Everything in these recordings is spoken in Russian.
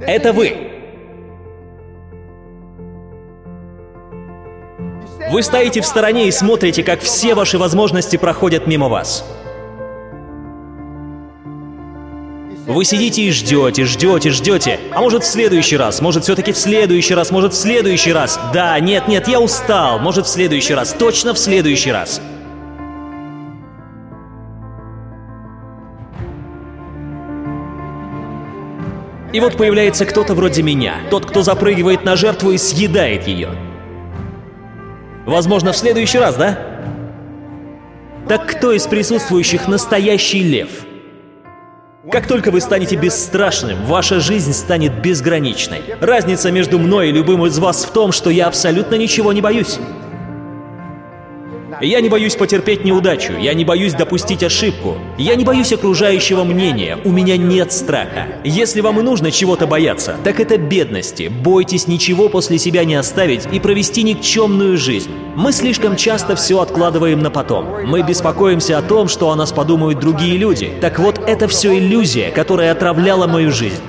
Это вы. Вы стоите в стороне и смотрите, как все ваши возможности проходят мимо вас. Вы сидите и ждете, ждете, ждете. А может в следующий раз, может все-таки в следующий раз, может в следующий раз. Да, нет, нет, я устал. Может в следующий раз, точно в следующий раз. И вот появляется кто-то вроде меня, тот, кто запрыгивает на жертву и съедает ее. Возможно, в следующий раз, да? Так кто из присутствующих настоящий лев? Как только вы станете бесстрашным, ваша жизнь станет безграничной. Разница между мной и любым из вас в том, что я абсолютно ничего не боюсь. Я не боюсь потерпеть неудачу, я не боюсь допустить ошибку, я не боюсь окружающего мнения, у меня нет страха. Если вам и нужно чего-то бояться, так это бедности. Бойтесь ничего после себя не оставить и провести никчемную жизнь. Мы слишком часто все откладываем на потом. Мы беспокоимся о том, что о нас подумают другие люди. Так вот, это все иллюзия, которая отравляла мою жизнь.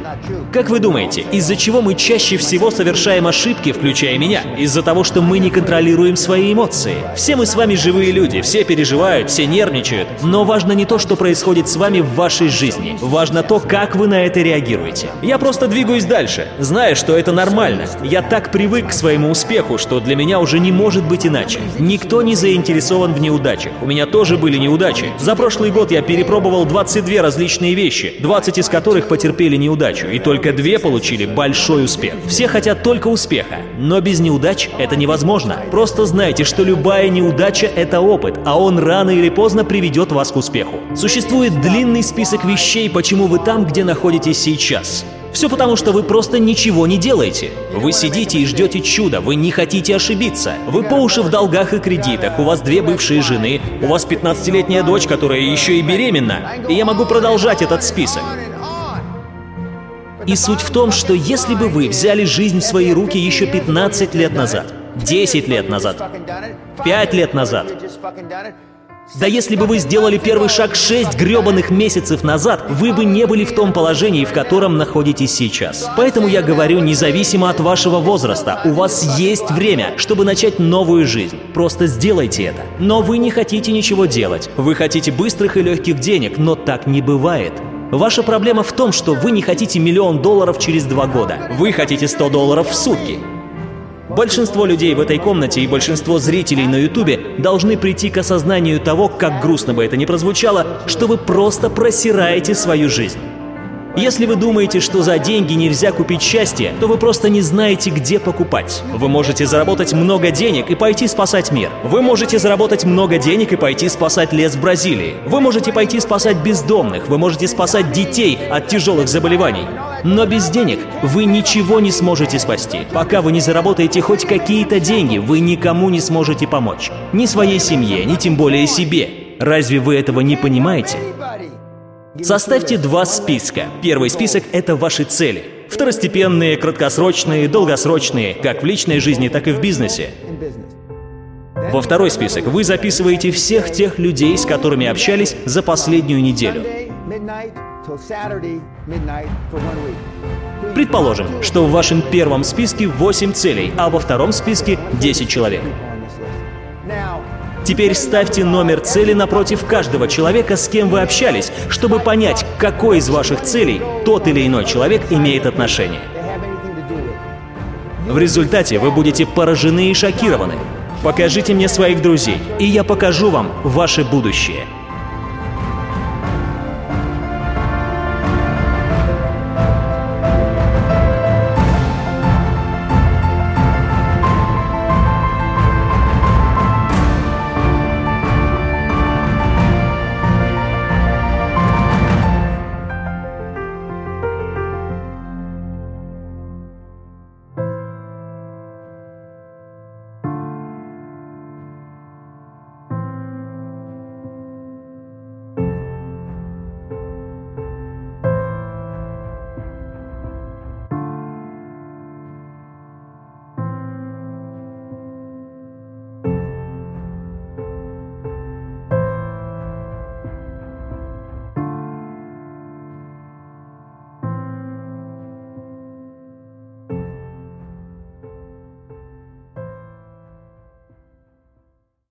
Как вы думаете, из-за чего мы чаще всего совершаем ошибки, включая меня? Из-за того, что мы не контролируем свои эмоции. Все мы с вами живые люди, все переживают, все нервничают. Но важно не то, что происходит с вами в вашей жизни. Важно то, как вы на это реагируете. Я просто двигаюсь дальше, зная, что это нормально. Я так привык к своему успеху, что для меня уже не может быть иначе. Никто не заинтересован в неудачах. У меня тоже были неудачи. За прошлый год я перепробовал 22 различные вещи, 20 из которых потерпели неудачу, и только две получили большой успех. Все хотят только успеха, но без неудач это невозможно. Просто знайте, что любая неудача — это опыт, а он рано или поздно приведет вас к успеху. Существует длинный список вещей, почему вы там, где находитесь сейчас. Все потому, что вы просто ничего не делаете. Вы сидите и ждете чуда, вы не хотите ошибиться. Вы по уши в долгах и кредитах, у вас две бывшие жены, у вас 15-летняя дочь, которая еще и беременна. И я могу продолжать этот список. И суть в том, что если бы вы взяли жизнь в свои руки еще 15 лет назад, 10 лет назад, 5 лет назад, да если бы вы сделали первый шаг 6 гребаных месяцев назад, вы бы не были в том положении, в котором находитесь сейчас. Поэтому я говорю, независимо от вашего возраста, у вас есть время, чтобы начать новую жизнь. Просто сделайте это. Но вы не хотите ничего делать. Вы хотите быстрых и легких денег, но так не бывает. Ваша проблема в том, что вы не хотите миллион долларов через два года. Вы хотите 100 долларов в сутки. Большинство людей в этой комнате и большинство зрителей на Ютубе должны прийти к осознанию того, как грустно бы это ни прозвучало, что вы просто просираете свою жизнь. Если вы думаете, что за деньги нельзя купить счастье, то вы просто не знаете, где покупать. Вы можете заработать много денег и пойти спасать мир. Вы можете заработать много денег и пойти спасать лес Бразилии. Вы можете пойти спасать бездомных. Вы можете спасать детей от тяжелых заболеваний. Но без денег вы ничего не сможете спасти. Пока вы не заработаете хоть какие-то деньги, вы никому не сможете помочь. Ни своей семье, ни тем более себе. Разве вы этого не понимаете? Составьте два списка. Первый список — это ваши цели. Второстепенные, краткосрочные, долгосрочные, как в личной жизни, так и в бизнесе. Во второй список вы записываете всех тех людей, с которыми общались за последнюю неделю. Предположим, что в вашем первом списке 8 целей, а во втором списке 10 человек. Теперь ставьте номер цели напротив каждого человека, с кем вы общались, чтобы понять, какой из ваших целей тот или иной человек имеет отношение. В результате вы будете поражены и шокированы. Покажите мне своих друзей, и я покажу вам ваше будущее.